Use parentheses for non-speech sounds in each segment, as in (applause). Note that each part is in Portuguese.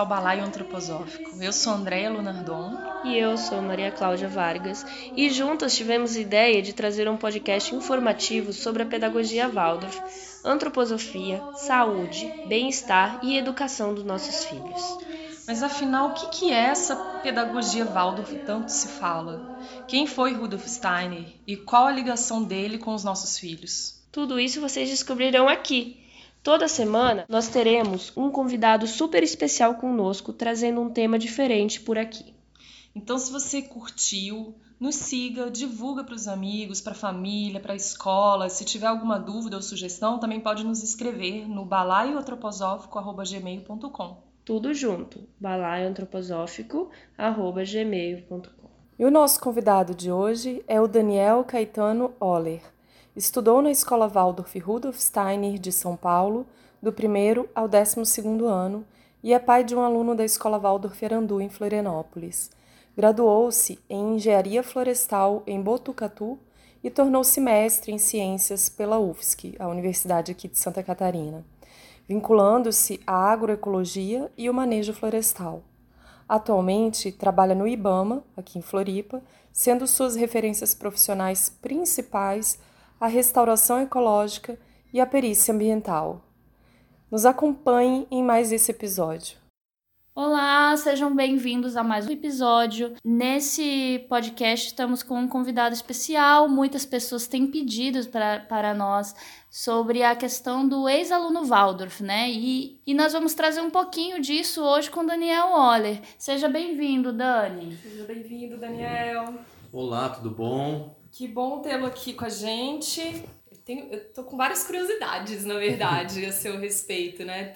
Ao Balaio Antroposófico. Eu sou Andréa Lunardon. E eu sou Maria Cláudia Vargas. E juntas tivemos ideia de trazer um podcast informativo sobre a pedagogia Waldorf, antroposofia, saúde, bem-estar e educação dos nossos filhos. Mas afinal, o que é essa pedagogia Waldorf tanto se fala? Quem foi Rudolf Steiner e qual a ligação dele com os nossos filhos? Tudo isso vocês descobrirão aqui Toda semana nós teremos um convidado super especial conosco trazendo um tema diferente por aqui. Então, se você curtiu, nos siga, divulga para os amigos, para a família, para a escola. Se tiver alguma dúvida ou sugestão, também pode nos escrever no balaioantroposófico.gmail.com. Tudo junto, balaioantroposófico.gmail.com. E o nosso convidado de hoje é o Daniel Caetano Oller. Estudou na Escola Waldorf Rudolf Steiner de São Paulo, do primeiro ao décimo segundo ano, e é pai de um aluno da Escola Waldorf Arandu, em Florianópolis. Graduou-se em Engenharia Florestal em Botucatu e tornou-se mestre em Ciências pela UFSC, a Universidade aqui de Santa Catarina, vinculando-se à agroecologia e o manejo florestal. Atualmente trabalha no IBAMA, aqui em Floripa, sendo suas referências profissionais principais a restauração ecológica e a perícia ambiental. Nos acompanhe em mais esse episódio. Olá, sejam bem-vindos a mais um episódio. Nesse podcast estamos com um convidado especial. Muitas pessoas têm pedido pra, para nós sobre a questão do ex-aluno Waldorf, né? E, e nós vamos trazer um pouquinho disso hoje com Daniel Oller. Seja bem-vindo, Dani. Seja bem-vindo, Daniel. Olá, tudo bom? Que bom tê-lo aqui com a gente. Eu, tenho, eu tô com várias curiosidades, na verdade, (laughs) a seu respeito, né?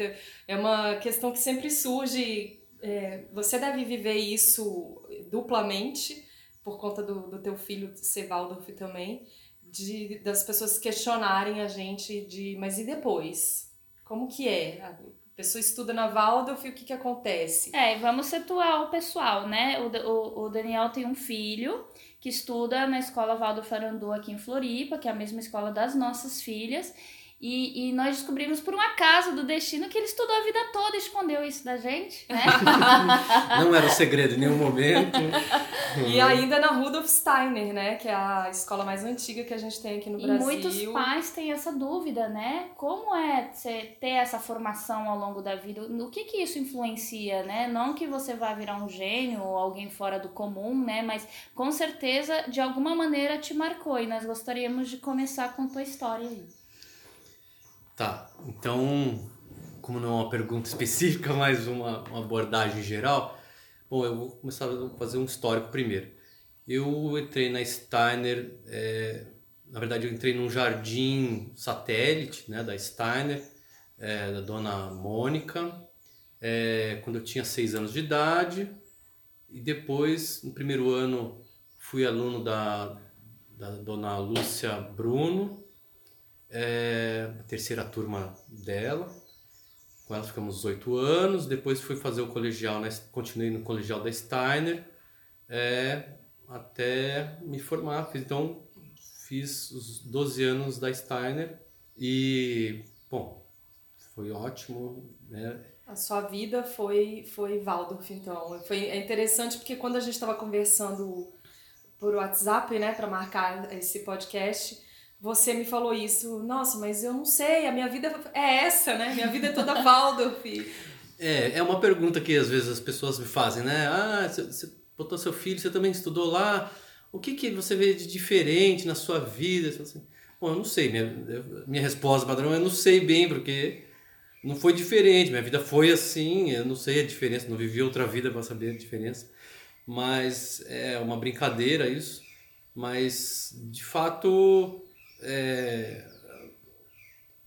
É uma questão que sempre surge. É, você deve viver isso duplamente, por conta do, do teu filho ser Waldorf também, de, das pessoas questionarem a gente de, mas e depois? Como que é? A pessoa estuda na Waldorf e o que que acontece? É, vamos situar o pessoal, né? O, o, o Daniel tem um filho que estuda na escola Valdo Farandu aqui em Floripa, que é a mesma escola das nossas filhas. E, e, nós descobrimos por um acaso do destino que ele estudou a vida toda e escondeu isso da gente, né? (laughs) Não era um segredo em nenhum momento. (laughs) e ainda na Rudolf Steiner, né? Que é a escola mais antiga que a gente tem aqui no e Brasil. E muitos pais têm essa dúvida, né? Como é você ter essa formação ao longo da vida? O que que isso influencia, né? Não que você vá virar um gênio ou alguém fora do comum, né? Mas com certeza, de alguma maneira, te marcou. E nós gostaríamos de começar com tua história aí. Tá, então, como não é uma pergunta (laughs) específica, mas uma, uma abordagem geral, bom, eu vou começar a fazer um histórico primeiro. Eu entrei na Steiner, é, na verdade eu entrei num jardim satélite né, da Steiner, é, da dona Mônica, é, quando eu tinha seis anos de idade, e depois, no primeiro ano, fui aluno da, da dona Lúcia Bruno, é, a terceira turma dela. Com ela ficamos oito anos. Depois fui fazer o colegial, né? continuei no colegial da Steiner é, até me formar. Então fiz os 12 anos da Steiner e, bom, foi ótimo. Né? A sua vida foi, foi Waldorf, então. Foi, é interessante porque quando a gente estava conversando por WhatsApp, né, para marcar esse podcast, você me falou isso, nossa, mas eu não sei, a minha vida é essa, né? Minha vida é toda (laughs) Waldorf. é, é uma pergunta que às vezes as pessoas me fazem, né? Ah, você botou seu filho, você também estudou lá, o que, que você vê de diferente na sua vida? Assim, Bom, eu não sei, minha, minha resposta padrão é eu não sei bem, porque não foi diferente, minha vida foi assim, eu não sei a diferença, não vivi outra vida para saber a diferença, mas é uma brincadeira isso, mas de fato é,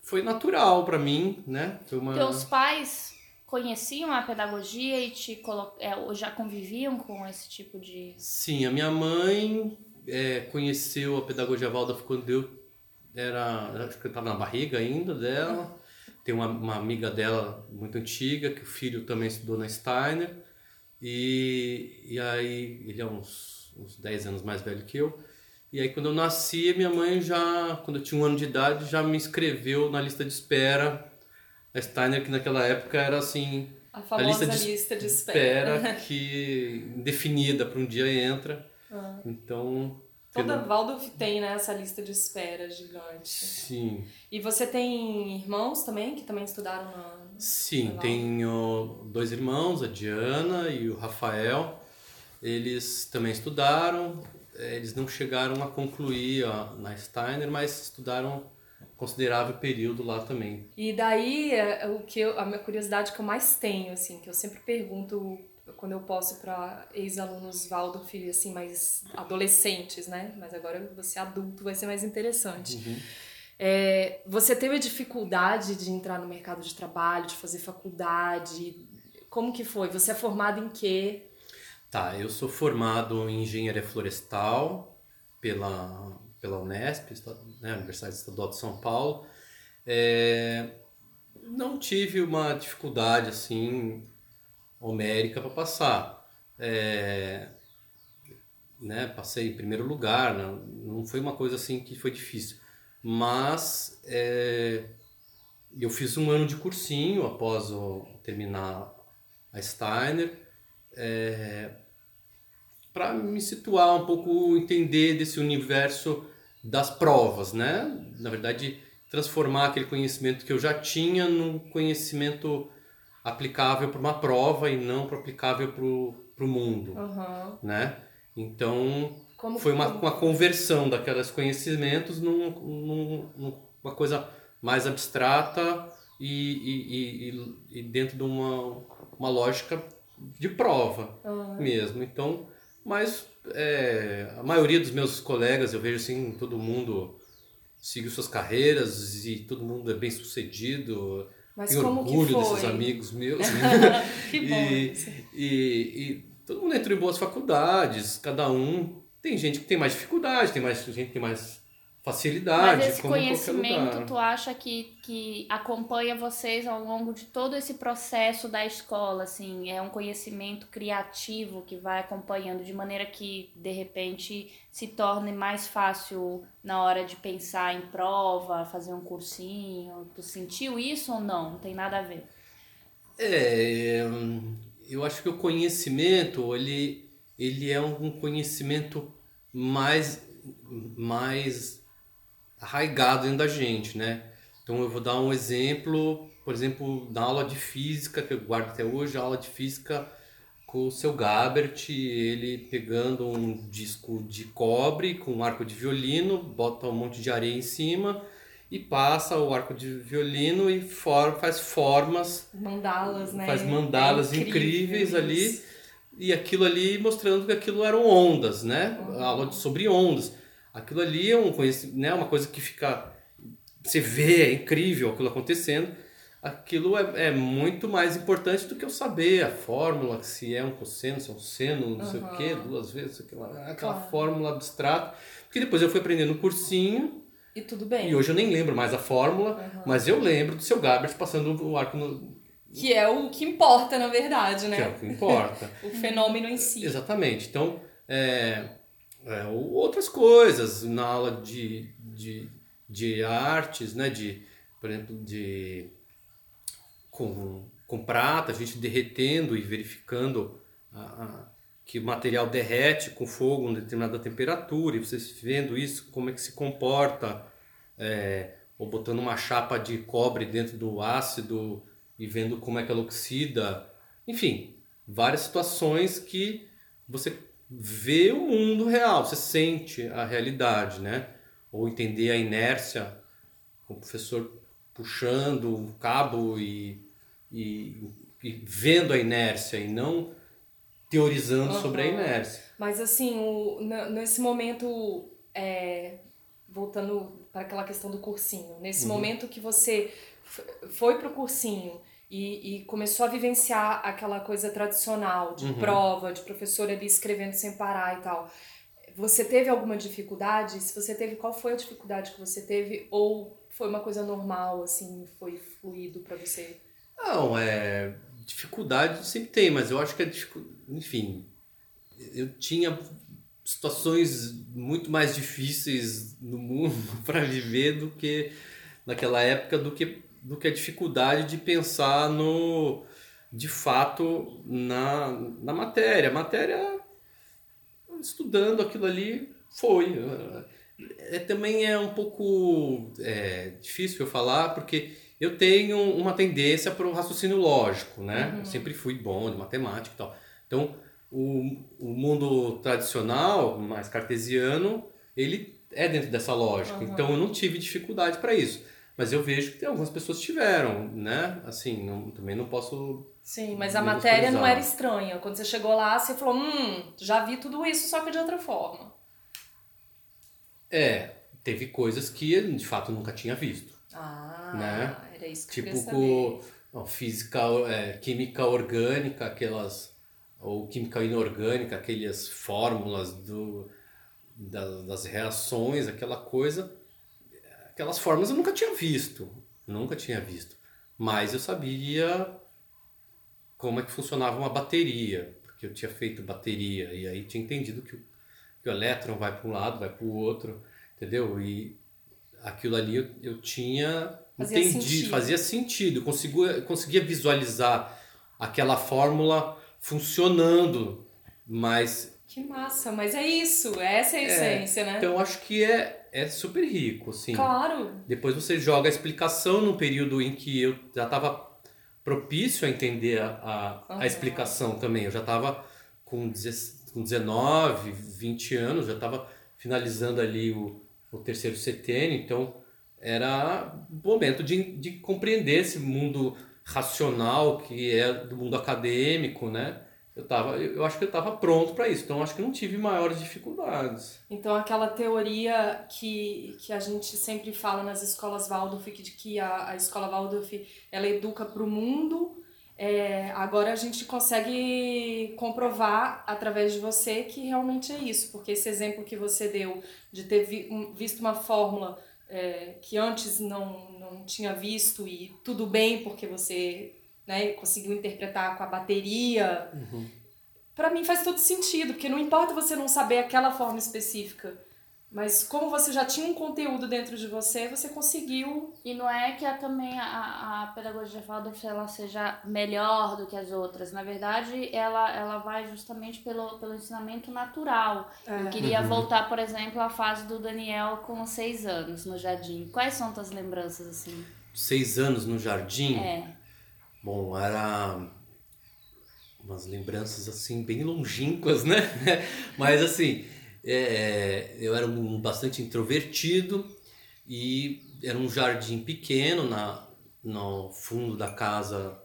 foi natural para mim, né? Foi uma... Teus pais conheciam a pedagogia e te colo... É, já conviviam com esse tipo de... Sim, a minha mãe é, conheceu a pedagogia Waldorf quando eu era... Acho que eu estava na barriga ainda dela. Tem uma, uma amiga dela muito antiga, que o filho também estudou na Steiner. E, e aí, ele é uns, uns 10 anos mais velho que eu. E aí quando eu nasci, minha mãe já, quando eu tinha um ano de idade, já me inscreveu na lista de espera da Steiner, que naquela época era assim... A famosa lista de, lista de espera. espera que definida para um dia entra. Ah. Então, Toda pelo- Waldorf tem, né, essa lista de espera gigante. sim. E você tem irmãos também, que também estudaram na... Sim, Legal. tenho dois irmãos, a Diana e o Rafael. Eles também estudaram. Eh, Eles não chegaram a concluir a, na Steiner, mas estudaram considerável período lá também. E daí, é, o que eu- a minha curiosidade que eu mais tenho, assim, que eu sempre pergunto quando eu posso para ex-alunos Waldorf, assim, mais adolescentes, né? Mas agora você adulto vai ser mais interessante. É, você teve dificuldade de entrar no mercado de trabalho, de fazer faculdade? Como que foi? Você é formado em quê? Tá, eu sou formado em engenharia florestal pela, pela Unesp, né, Universidade Estadual de São Paulo. É, não tive uma dificuldade assim homérica para passar. É, né, passei em primeiro lugar, não, não foi uma coisa assim que foi difícil. Mas é, eu fiz um ano de cursinho após o- terminar a Steiner para me situar um pouco, entender desse universo das provas, né? Na verdade, transformar aquele conhecimento que eu já tinha num conhecimento aplicável para uma prova e não para aplicável para o mundo, Aham. né? Então, Como foi uma, uma conversão daqueles conhecimentos num, num- numa coisa mais abstrata e, e, e- e- e dentro de uma, uma lógica de prova Aham. mesmo. Então, mas é, a maioria dos meus colegas, eu vejo assim, todo mundo seguiu suas carreiras e todo mundo é bem sucedido. Mas Tenho orgulho desses amigos meus. (laughs) que bom. E, e, e todo mundo entrou em boas faculdades, cada um. Tem gente que tem mais dificuldade, tem mais gente que tem mais facilidade. Mas esse conhecimento, tu acha que, que acompanha vocês ao longo de todo esse processo da escola, assim, é um conhecimento criativo que vai acompanhando de maneira que, de repente, se torne mais fácil na hora de pensar em prova, fazer um cursinho. Tu sentiu isso ou não? Não tem nada a ver. É, hum, eu acho que o conhecimento, ele, ele é um conhecimento mais, mais arraigado dentro da gente, né? Então eu vou dar um exemplo, por exemplo, na aula de física, que eu guardo até hoje, a aula de física com o seu Gabert, ele pegando um disco de cobre com um arco de violino, bota um monte de areia em cima e passa o arco de violino e for, faz formas Mandalas, né? faz mandalas É incríveis ali e aquilo ali mostrando que aquilo eram ondas, né? Uhum. Aula sobre ondas. Aquilo ali é um né? uma coisa que fica você vê, é incrível aquilo acontecendo. Aquilo é, é muito mais importante do que eu saber a fórmula, se é um cosseno, se é um seno, não sei o quê, Uhum. duas vezes, aquela, aquela Claro. fórmula abstrata. Porque depois eu fui aprendendo no cursinho, E tudo bem. e hoje eu nem lembro mais a fórmula, Uhum. mas eu lembro do seu Gabert passando o arco no, Que é o que importa, na verdade, que é né? o que importa. (laughs) O fenômeno em si. Exatamente. Então, é, é, ou outras coisas na aula de, de, de artes, né? De, por exemplo, de com, com prata, a gente derretendo e verificando a, a- que o material derrete com fogo em determinada temperatura e vocês vendo isso, como é que se comporta, é, ou botando uma chapa de cobre dentro do ácido e vendo como é que ela oxida. Enfim, várias situações que você vê o mundo real, você sente a realidade, né? Ou entender a inércia, o professor puxando o cabo e, e, e vendo a inércia e não teorizando Aham. sobre a inércia. Mas assim, o, nesse momento, é, voltando para aquela questão do cursinho, nesse Uhum. momento que você foi pro cursinho e, e começou a vivenciar aquela coisa tradicional de Uhum. prova, de professor ali escrevendo sem parar e tal, você teve alguma dificuldade? Se você teve, qual foi a dificuldade que você teve? Ou foi uma coisa normal, assim, foi fluido para você? Não, é. Dificuldade sempre tem, mas eu acho que é. Enfim, eu tinha situações muito mais difíceis no mundo (laughs) para viver do que naquela época, do que, do que a dificuldade de pensar no. de fato na, na matéria. A matéria, estudando aquilo ali, foi. É, também é um pouco é, difícil eu falar, porque eu tenho uma tendência para o raciocínio lógico, né? Uhum. Eu sempre fui bom de matemática e tal. Então, o, o mundo tradicional, mais cartesiano, ele é dentro dessa lógica. Uhum. Então, eu não tive dificuldade para isso. Mas eu vejo que algumas pessoas tiveram, né? Assim, não, também não posso Sim, mas a matéria não era estranha. Quando você chegou lá, você falou, hum, já vi tudo isso, só que de outra forma. É, teve coisas que eu, de fato nunca tinha visto. Ah, Né? era isso que eu Tipo queria com saber. física, é, química orgânica, aquelas ou química inorgânica, aquelas fórmulas do, da- das reações, aquela coisa, aquelas fórmulas eu nunca tinha visto, nunca tinha visto. Mas eu sabia como é que funcionava uma bateria, porque eu tinha feito bateria e aí tinha entendido que o, que o elétron vai para um lado, vai para o outro, entendeu? E aquilo ali eu, eu tinha Fazia entendido, sentido. fazia sentido, conseguia, conseguia visualizar aquela fórmula funcionando, mas Que massa, mas é isso, essa é a essência, né? então eu acho que é, é super rico, assim. Claro. Depois você joga a explicação num período em que eu já estava propício a entender a, a, Aham. a explicação também. Eu já estava com, 10 com 19, 20 anos, já estava finalizando ali o, o terceiro setênio, então era o momento de, de compreender esse mundo racional que é do mundo acadêmico, né? Eu, tava, eu acho que eu estava pronto para isso, então acho que não tive maiores dificuldades. Então, aquela teoria que, que a gente sempre fala nas escolas Waldorf, de que a, a escola Waldorf ela educa para o mundo, é, agora a gente consegue comprovar através de você que realmente é isso, porque esse exemplo que você deu de ter vi- um- visto uma fórmula é, que antes não, não tinha visto e tudo bem porque você né, conseguiu interpretar com a bateria, Pra mim faz todo sentido, porque não importa você não saber aquela forma específica, mas como você já tinha um conteúdo dentro de você, você conseguiu. E não é que a, também a, a pedagogia Waldorf ela seja melhor do que as outras. Na verdade, ela, ela vai justamente pelo, pelo ensinamento natural. Eu queria voltar, por exemplo, à fase do Daniel com seis anos no jardim. Quais são tuas lembranças assim? Seis anos no jardim. É. Bom, era umas lembranças assim bem longínquas, né? (laughs) Mas assim, é, eu era um bastante introvertido e era um jardim pequeno na, no fundo da casa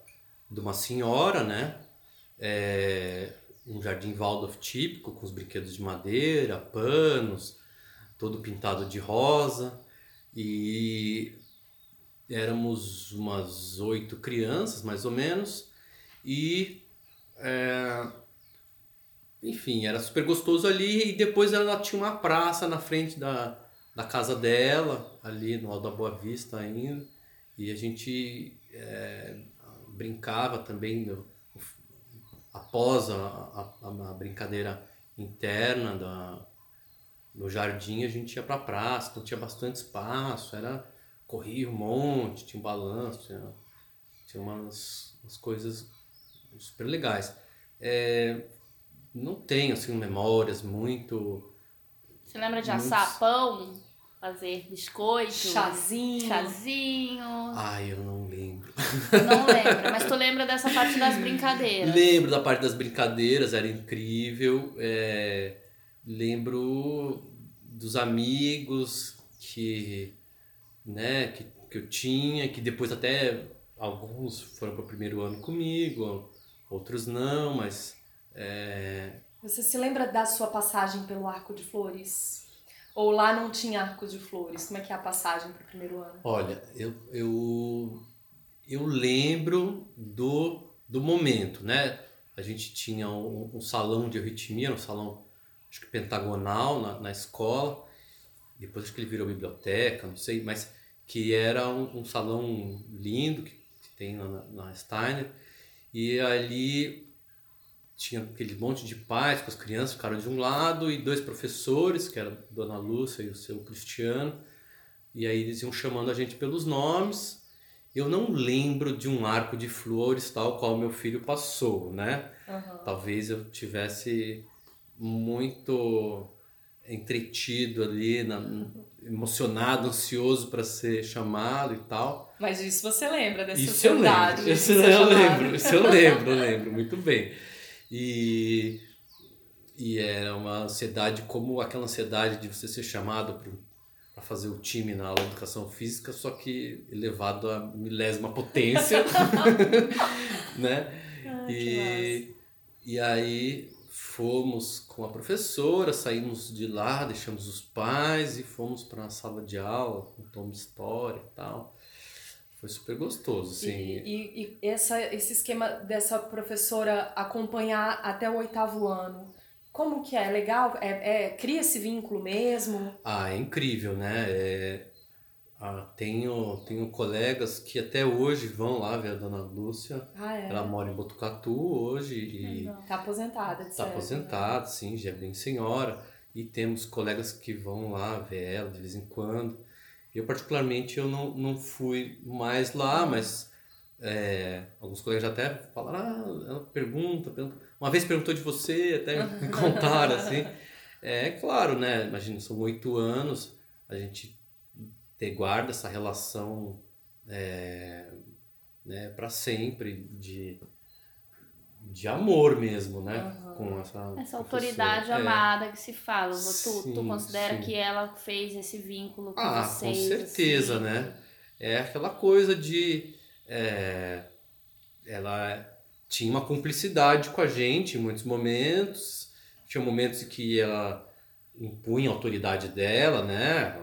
de uma senhora, né? É, um jardim Waldorf típico com os brinquedos de madeira, panos, todo pintado de rosa e éramos umas oito crianças, mais ou menos, e é, enfim, era super gostoso ali. E depois ela tinha uma praça na frente da, da casa dela, ali no Alto da Boa Vista ainda, e a gente é, brincava também no- após a, a, a brincadeira interna da, no jardim, a gente ia pra praça, então tinha bastante espaço, era corria um monte, tinha um balanço, tinha, tinha umas, umas coisas super legais. É, não tenho assim memórias muito. Você lembra de Muitos. assar pão? Fazer biscoito? Chazinho. Chazinho. Ai, eu não lembro. Não (laughs) lembra, mas tu lembra dessa parte das brincadeiras. Lembro da parte das brincadeiras, era incrível. É, lembro dos amigos que, né, que, que eu tinha, que depois até alguns foram para o primeiro ano comigo, outros não, mas é, Você se lembra da sua passagem pelo Arco de Flores? Ou lá não tinha Arco de Flores? Como é que é a passagem pro primeiro ano? Olha, eu, eu, eu lembro do, do momento, né? A gente tinha um, um salão de arritmia, um salão acho que pentagonal na, na escola, depois acho que ele virou biblioteca, não sei, mas que era um, um salão lindo que, que tem na, na Steiner, e ali tinha aquele monte de pais com as crianças, ficaram de um lado, e dois professores, que era a Dona Lúcia e o seu Cristiano, e aí eles iam chamando a gente pelos nomes eu não lembro de um arco de flores tal qual meu filho passou, né? Uhum. Talvez eu tivesse muito entretido ali, na, emocionado, ansioso para ser chamado e tal. Mas isso você lembra dessa Isso eu ansiedade lembro, isso eu chamado. lembro, isso eu lembro, eu lembro muito bem. E, e era uma ansiedade como aquela ansiedade de você ser chamado para fazer o time na aula de educação física, só que elevado à milésima potência, (laughs) né? Que E, e aí fomos com a professora, saímos de lá, deixamos os pais e fomos para a sala de aula com tom de história e tal. Foi super gostoso, assim. E, e, e essa, esse esquema dessa professora acompanhar até o oitavo ano, como que é? Legal? É, é, cria esse vínculo mesmo? Ah, é incrível, né? É, ah, tenho, tenho colegas que até hoje vão lá ver a dona Lúcia. Ah, é? Ela mora em Botucatu hoje e Tá aposentada, está aposentada, sim, já é bem senhora. E temos colegas que vão lá ver ela de vez em quando. Eu, particularmente, eu não, não fui mais lá, mas é, alguns colegas já até falaram, ah, ela pergunta, pergunta. Uma vez perguntou de você, até me (laughs) contaram, assim. É claro, né? Imagina, são oito anos, a gente ter, guarda essa relação é, né, para sempre de, de amor mesmo, né? Com essa, Essa autoridade É. amada que se fala. Tu, tu Sim, considera sim. que ela fez esse vínculo com Ah, vocês? com certeza, assim? né? É aquela coisa de. é, ela tinha uma cumplicidade com a gente em muitos momentos. Tinha momentos em que ela impunha a autoridade dela, né?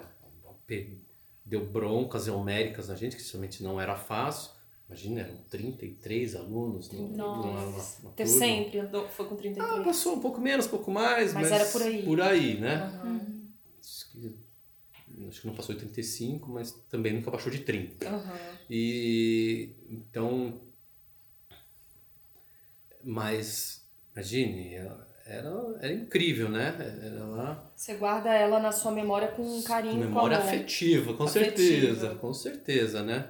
Deu broncas homéricas na gente, que somente não era fácil. Imagina, eram 33 alunos no- numa, numa, numa Ter turma. sempre andou- foi com 33. Ah, passou um pouco menos, um pouco mais, Mas mas, era por aí. Por aí, né? Aham, Acho que, acho que não passou de 35, mas também nunca baixou de 30. aham. E então. Mas, imagine, ela era, era incrível, né? Ela, Você guarda ela na sua memória com um carinho, com memória amor. afetiva, com Afetiva. certeza, com certeza, né?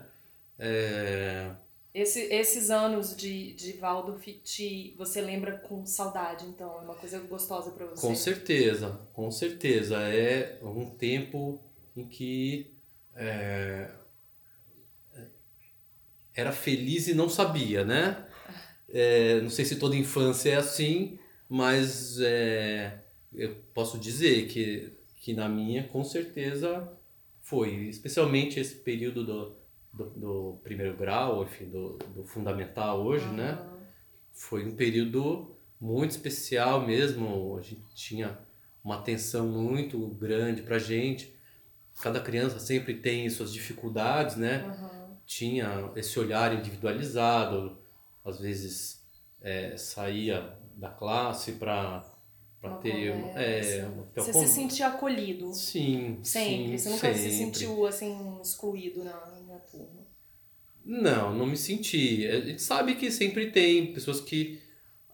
É, Esse, esses anos de, de Waldorf, te, você lembra com saudade, então, é uma coisa gostosa pra você. Com certeza, com certeza. É um tempo em que é, era feliz e não sabia, né? É, não sei se toda infância é assim, mas é, eu posso dizer que, que na minha, com certeza, foi. Especialmente esse período do, do, do primeiro grau, enfim, do, do fundamental hoje, né? Aham. foi um período muito especial mesmo. A gente tinha uma atenção muito grande pra gente. Cada criança sempre tem suas dificuldades, né? Aham. Tinha esse olhar individualizado, às vezes é, saía da classe para para ter é, Você se sentia acolhido. sim, Sempre. sim, você nunca se sempre. sentiu, assim, excluído na, na turma. Não, não me senti. A gente sabe que sempre tem pessoas que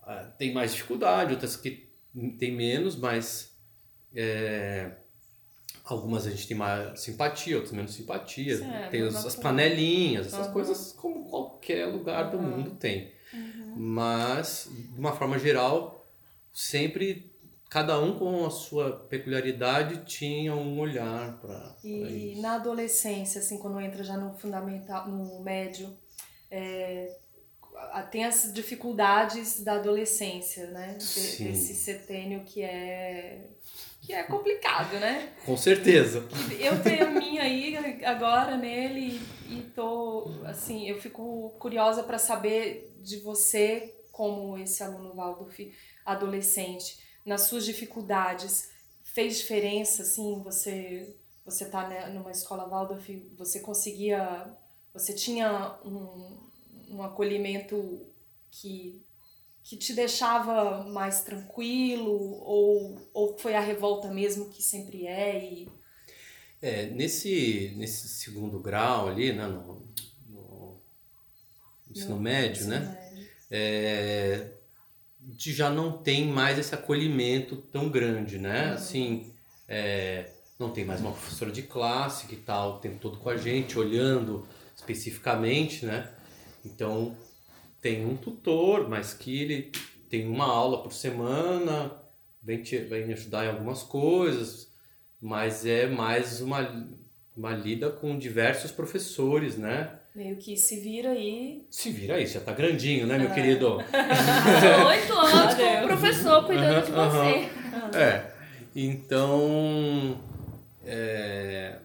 ah, têm mais dificuldade, outras que têm menos, mas é, algumas a gente tem mais simpatia, outras menos simpatia. É, tem os- natural. as panelinhas, essas Aham. coisas como qualquer lugar do Aham. mundo tem. Mas, de uma forma geral, sempre cada um com a sua peculiaridade tinha um olhar para E isso. na adolescência, assim, quando entra já no fundamental, no médio, é, tem as dificuldades da adolescência, né? Sim. desse setênio que é que é complicado, né? (laughs) Com certeza. Eu tenho a minha aí agora nele e tô assim, eu fico curiosa para saber de você como esse aluno Waldorf adolescente, nas suas dificuldades, fez diferença assim, você você tá né, numa escola Waldorf, você conseguia, você tinha um, um acolhimento que que te deixava mais tranquilo ou, ou foi a revolta mesmo que sempre é e É, nesse, nesse segundo grau ali, né, no, ensino No médio, ensino né, é, a gente já não tem mais esse acolhimento tão grande, né, assim, é, não tem mais uma professora de classe que está o tempo todo com a gente, olhando especificamente, né? Então tem um tutor, mas que ele tem uma aula por semana, vem, te, vem me ajudar em algumas coisas, mas é mais uma, uma lida com diversos professores, né? Meio que se vira aí. Se vira aí, já tá grandinho, né, meu é. querido? (laughs) Oito anos com o professor cuidando uhum, de você. Uhum. É. Então. É...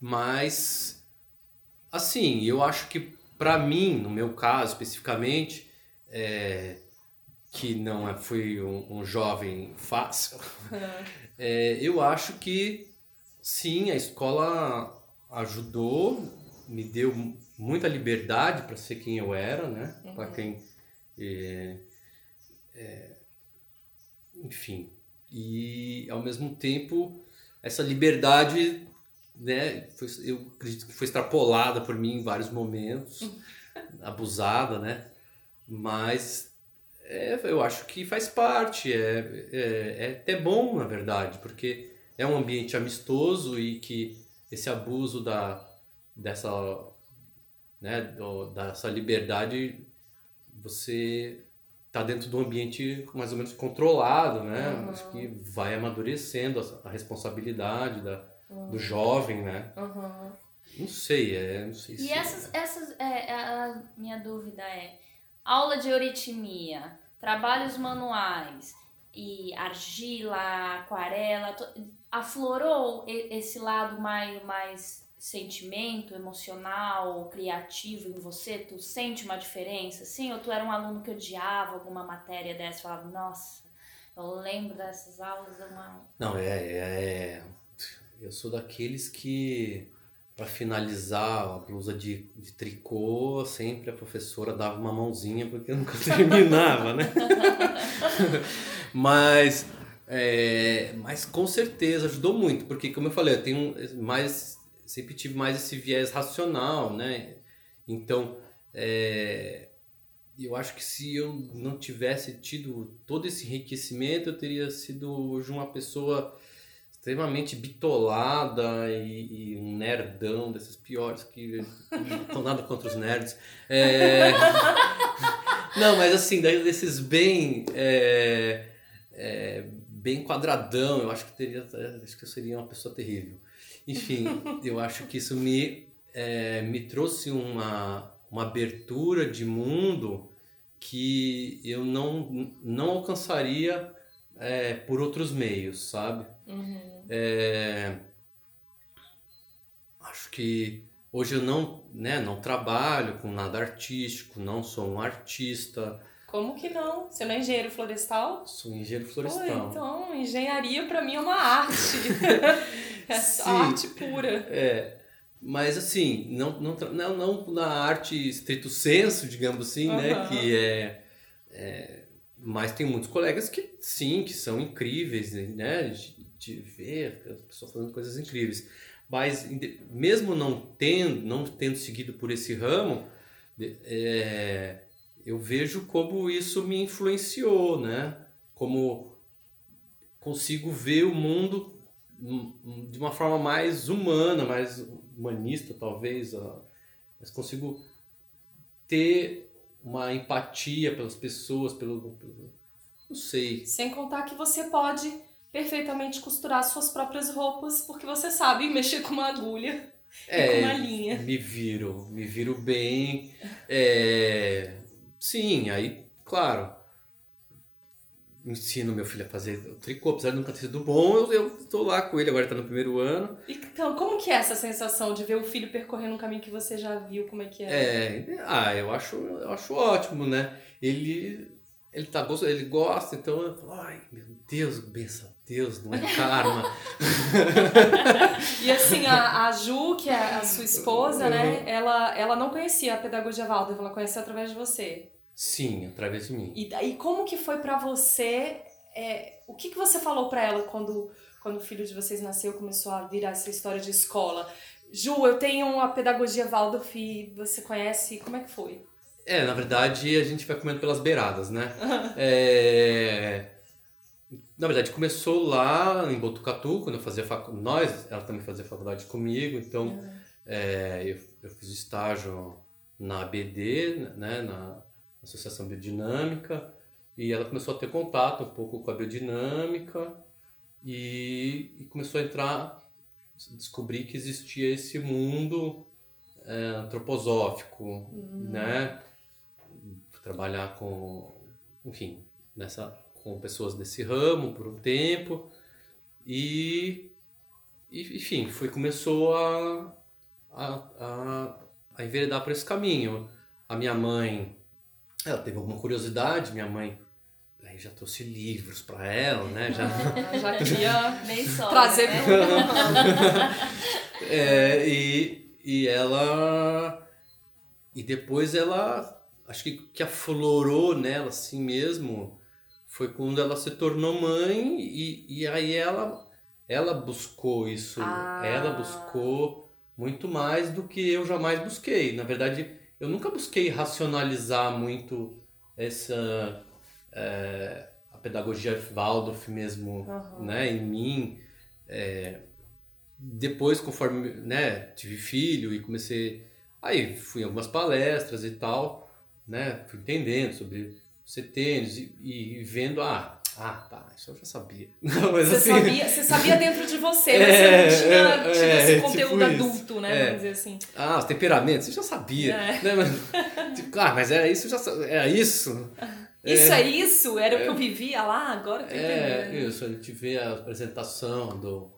Mas. Assim, eu acho que para mim, no meu caso especificamente, é... que não é, fui um, um jovem fácil, (laughs) é, eu acho que sim, a escola ajudou me deu muita liberdade para ser quem eu era, né? Uhum. Para quem. É, é, enfim. E ao mesmo tempo, essa liberdade, né? Foi, eu acredito que foi extrapolada por mim em vários momentos, (laughs) abusada, né? Mas é, eu acho que faz parte, é, é, é até bom, na verdade, porque é um ambiente amistoso e que esse abuso da dessa, né, do, dessa liberdade, você tá dentro de um ambiente mais ou menos controlado, né? Uhum. Acho que vai amadurecendo a, a responsabilidade da, uhum. do jovem, né? Uhum. Não sei, é, não sei E se essas, é. essas é, a minha dúvida é, aula de euritmia, trabalhos manuais e argila, aquarela, aflorou esse lado mais, mais sentimento emocional, criativo em você? Tu sente uma diferença? Sim, ou tu era um aluno que odiava alguma matéria dessa, falava, nossa, eu lembro dessas aulas, é. Não, é, é, eu sou daqueles que para finalizar a blusa de, de tricô, sempre a professora dava uma mãozinha porque nunca (laughs) terminava, né? (laughs) mas, é, mas com certeza ajudou muito, porque como eu falei, eu tenho mais sempre tive mais esse viés racional, né? Então, é, eu acho que se eu não tivesse tido todo esse enriquecimento, eu teria sido hoje uma pessoa extremamente bitolada e, e um nerdão desses piores que não estão nada contra os nerds. É, não, mas assim, desses bem é, é, bem quadradão, eu acho que teria, acho que eu seria uma pessoa terrível. Enfim, eu acho que isso me, é, me trouxe uma, uma abertura de mundo que eu não, não alcançaria é, por outros meios, sabe? Uhum. É, acho que hoje eu não, né, não trabalho com nada artístico, não sou um artista. Como que não? Você não é engenheiro florestal? Sou engenheiro florestal. Pô, então, engenharia para mim é uma arte. (laughs) é Sim, arte pura. É. Mas assim, não, não, não, não na arte estrito senso, digamos assim, uhum. né? Que é, é. Mas tem muitos colegas que sim, que são incríveis, né? De, de ver as pessoas fazendo coisas incríveis. Mas mesmo não tendo, não tendo seguido por esse ramo, é, eu vejo como isso me influenciou, né? Como consigo ver o mundo de uma forma mais humana, mais humanista, talvez. Mas consigo ter uma empatia pelas pessoas, pelo, pelo não sei. Sem contar que você pode perfeitamente costurar suas próprias roupas porque você sabe (laughs) mexer com uma agulha é, e com uma linha. Me viro, me viro bem. É, Sim, aí, claro, ensino meu filho a fazer tricô, apesar de nunca ter sido bom, eu, eu tô lá com ele, agora está no primeiro ano. Então, como que é essa sensação de ver o filho percorrendo um caminho que você já viu, como é que é? É, ah, eu acho, eu acho ótimo, né? Ele, ele, tá, ele gosta, então eu falo, ai, meu Deus, benção Deus, não é karma. (laughs) e assim, a, a Ju, que é a sua esposa, né? Uhum. Ela, ela não conhecia a pedagogia Waldorf, ela conheceu através de você. Sim, através de mim. E daí, como que foi para você? É, o que, que você falou para ela quando, quando o filho de vocês nasceu, começou a virar essa história de escola? Ju, eu tenho a pedagogia Waldorf e você conhece, como é que foi? É, na verdade, a gente vai comendo pelas beiradas, né? é na verdade, começou lá em Botucatu, quando eu fazia faculdade. Nós, ela também fazia faculdade comigo, então uhum. é, eu eu fiz estágio na ABD, né, na Associação Biodinâmica, e ela começou a ter contato um pouco com a biodinâmica e, e começou a entrar, descobrir que existia esse mundo é, antroposófico, uhum. né? Trabalhar com, enfim, nessa, com pessoas desse ramo por um tempo e, e enfim, foi começou a, a, a, a enveredar por esse caminho. A minha mãe, ela teve alguma curiosidade, minha mãe aí já trouxe livros para ela, né? Já, (laughs) já (laughs) queria nem só, trazer né? (laughs) é, e, e ela e depois ela acho que que aflorou nela assim mesmo foi quando ela se tornou mãe e, e aí ela ela buscou isso ah. ela buscou muito mais do que eu jamais busquei na verdade eu nunca busquei racionalizar muito essa é, a pedagogia Waldorf mesmo uhum. né em mim é, depois conforme né tive filho e comecei aí fui em algumas palestras e tal né fui entendendo sobre tênis e, e, vendo, ah, ah, tá, isso eu já sabia. (laughs) Não, mas você, assim... sabia, você sabia dentro de você, mas é, você não (laughs) tinha é, tido é, esse tipo conteúdo tipo adulto, né? É. Vamos dizer assim. Ah, os temperamentos, você já sabia. É. Né? Mas, tipo, ah, mas era isso, já era isso. Isso é, isso? Era o que eu vivia lá, agora eu É, isso, a gente vê a apresentação do,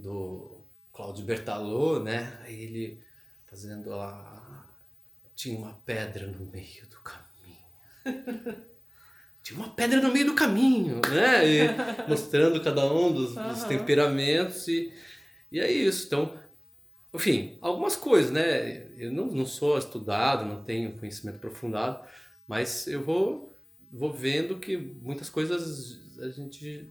do Cláudio Bertalô, né? Aí ele fazendo lá, tinha uma pedra no meio do caminho (laughs) tinha uma pedra no meio do caminho, né? E (laughs) mostrando cada um dos, uhum. dos, temperamentos e, e é isso. Então, enfim, algumas coisas, né? Eu não, não sou estudado, não tenho conhecimento aprofundado, mas eu vou, vou vendo que muitas coisas a gente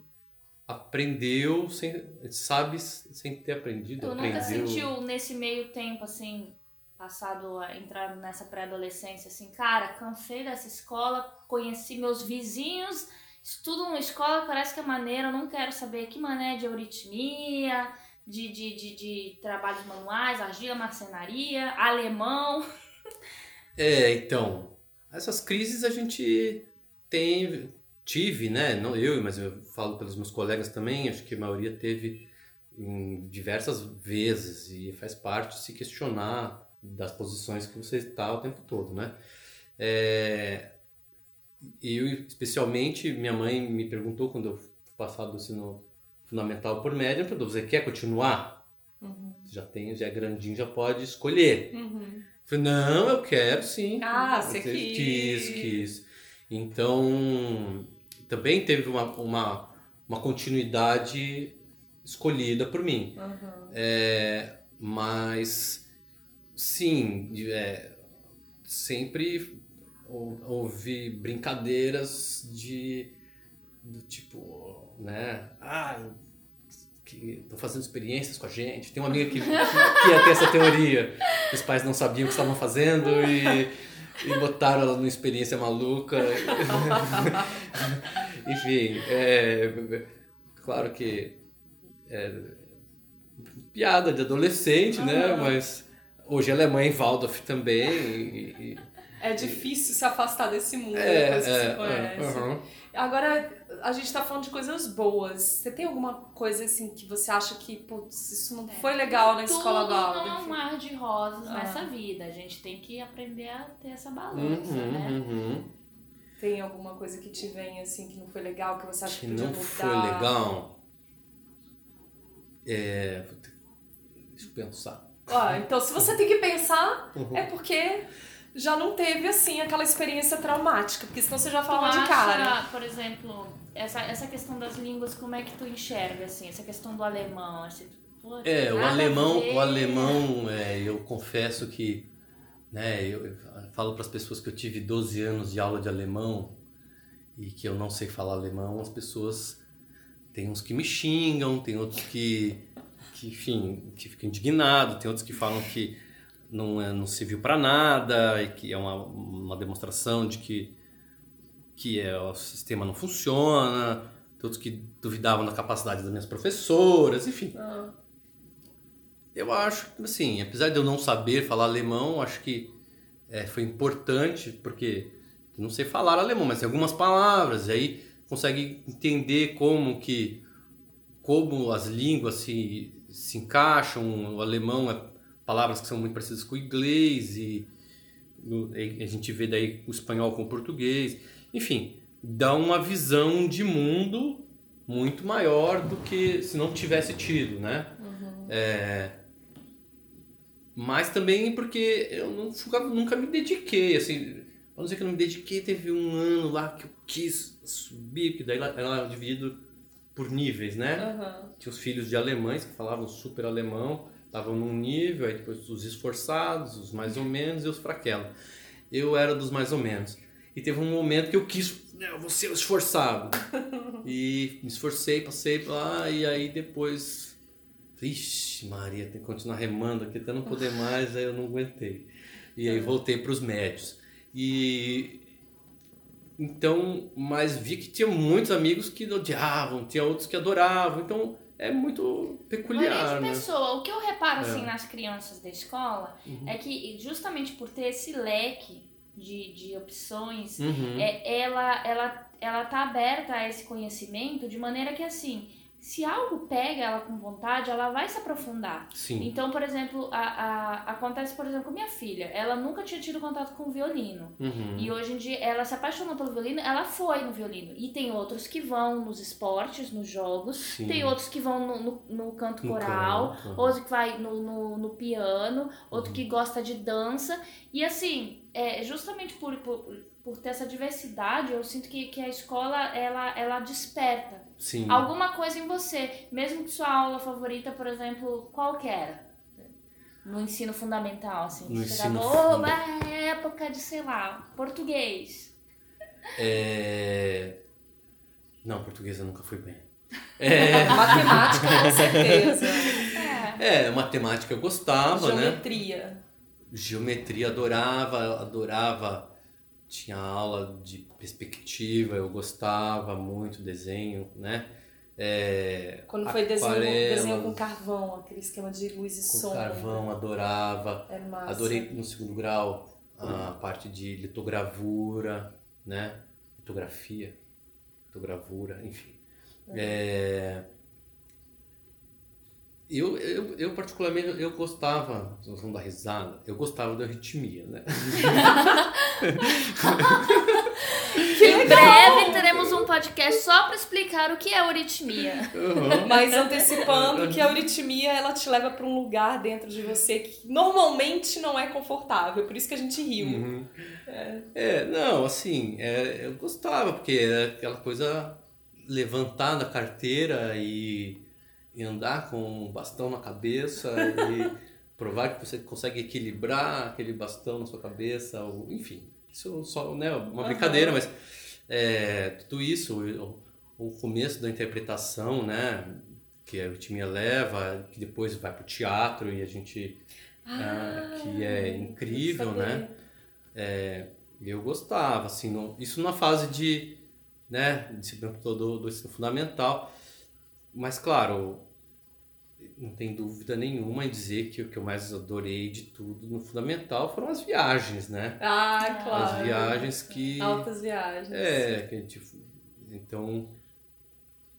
aprendeu sem sabe sem ter aprendido. Tu aprendeu... nunca sentiu nesse meio tempo assim passado a entrar nessa pré-adolescência, assim, cara, cansei dessa escola, conheci meus vizinhos, estudo uma escola, parece que é maneira, não quero saber que mané de euritmia, de, de, de, de trabalhos manuais, argila, marcenaria, alemão. É, então, essas crises a gente tem, tive, né, não eu, mas eu falo pelos meus colegas também, acho que a maioria teve em diversas vezes e faz parte se questionar das posições que você está o tempo todo, né? É, eu, especialmente, minha mãe me perguntou quando eu fui passar do ensino fundamental por média, perguntou, você quer continuar? Uhum. Já tem, já é grandinho, já pode escolher. Uhum. Eu falei, não, eu quero sim. Ah, você quis. Quis, quis. Então, também teve uma, uma, uma continuidade escolhida por mim. Uhum. É, mas Sim, é, sempre ouvi brincadeiras de do tipo, né? Ah, que estão fazendo experiências com a gente. Tem uma amiga que, que, que ia ter essa teoria. Os pais não sabiam o que estavam fazendo e, e botaram ela numa experiência maluca. (laughs) Enfim, é, claro que é, piada de adolescente, né? Mas Hoje ela é mãe Waldorf também. E, é difícil se afastar desse mundo é, depois que é, você conhece. Uhum. Agora, a gente tá falando de coisas boas. Você tem alguma coisa assim que você acha que, putz, isso não é. foi legal na Tudo escola Waldorf? Tudo não é um mar de rosas ah. nessa vida. A gente tem que aprender a ter essa balança, uhum, né? Uhum. Tem alguma coisa que te vem assim que não foi legal, que você acha que, que podia não mudar? foi legal? É... Deixa eu pensar. Ah, então se você tem que pensar, uhum. é porque já não teve, assim, aquela experiência traumática, porque senão você já fala de cara. por exemplo, essa, essa questão das línguas, como é que tu enxerga, assim, essa questão do alemão, assim, pô, É, o alemão, o alemão, é, eu confesso que, né, eu, eu falo para as pessoas que eu tive 12 anos de aula de alemão e que eu não sei falar alemão, as pessoas, tem uns que me xingam, tem outros que que, enfim, que fica indignado, tem outros que falam que não, é, não serviu para nada e que é uma, uma demonstração de que, que é, o sistema não funciona, tem outros que duvidavam da capacidade das minhas professoras, enfim. Ah. eu acho, assim, apesar de eu não saber falar alemão, acho que é, foi importante, porque não sei falar alemão, mas tem algumas palavras, e aí consegue entender como que como as línguas se, se encaixam, o alemão é palavras que são muito parecidas com o inglês e a gente vê daí o espanhol com o português, enfim, dá uma visão de mundo muito maior do que se não tivesse tido, né? Uhum. É, mas também porque eu nunca, nunca me dediquei, assim, Vamos dizer que eu não me dediquei, teve um ano lá que eu quis subir, que daí ela era dividido por níveis, né? Uhum. Tinha os filhos de alemães que falavam super alemão, estavam num nível, aí depois os esforçados, os mais ou menos e os fraquelos. Eu era dos mais ou menos. E teve um momento que eu quis, eu vou ser o esforçado. (laughs) e me esforcei, passei lá, e aí depois, vixe, Maria, tem que continuar remando aqui até não poder (laughs) mais, aí eu não aguentei. E aí voltei para os médios. E então, mas vi que tinha muitos amigos que odiavam, tinha outros que adoravam. Então, é muito peculiar, né? pessoa, o que eu reparo assim, é. assim nas crianças da escola uhum. é que justamente por ter esse leque de, de opções, uhum. é, ela, ela, ela tá aberta a esse conhecimento de maneira que assim, se algo pega ela com vontade, ela vai se aprofundar. Sim. Então, por exemplo, a, a, acontece, por exemplo, com minha filha. Ela nunca tinha tido contato com o violino. Uhum. E hoje em dia ela se apaixonou pelo violino, ela foi no violino. E tem outros que vão nos esportes, nos jogos, Sim. tem outros que vão no, no, no canto no coral, canto. outro que vai no, no, no piano, outro uhum. que gosta de dança. E assim, é, justamente por, por, por ter essa diversidade, eu sinto que, que a escola ela, ela desperta Sim. alguma coisa em você, mesmo que sua aula favorita, por exemplo, qualquer no ensino fundamental, assim, no você ensino funda... é época de, sei lá, português. É... Não, português eu nunca fui bem. (laughs) É... matemática, com certeza. É. é, matemática eu gostava, Geometria. né? Geometria. Geometria adorava, adorava tinha aula de perspectiva, eu gostava muito desenho, né? É, Quando foi desenho, desenho com carvão, aquele esquema de luz e com sombra. carvão, adorava. É massa. Adorei no segundo grau a parte de litogravura, né? Litografia, litogravura, enfim. Uhum. É, eu, eu, eu, particularmente, eu gostava, nós vamos dar risada, eu gostava da arritmia, né? (laughs) em breve teremos um podcast só para explicar o que é aritmia. Uhum. Mas antecipando que a aritmia, ela te leva para um lugar dentro de você que normalmente não é confortável, por isso que a gente riu. Uhum. É. é. não, assim, é, eu gostava, porque era aquela coisa levantar da carteira e e andar com um bastão na cabeça e (laughs) provar que você consegue equilibrar aquele bastão na sua cabeça, ou, enfim, isso só né, uma brincadeira, mas é, tudo isso, o, o, começo da interpretação, né, que o time leva, que depois vai para o teatro e a gente ah, que é incrível, né? É, eu gostava, assim, no, isso na fase de, né, disciplina todo do ensino fundamental. Mas, claro, não tem dúvida nenhuma em dizer que o que eu mais adorei de tudo no fundamental foram as viagens, né? Ah, claro. As viagens que. Altas viagens. É, que a gente. Então.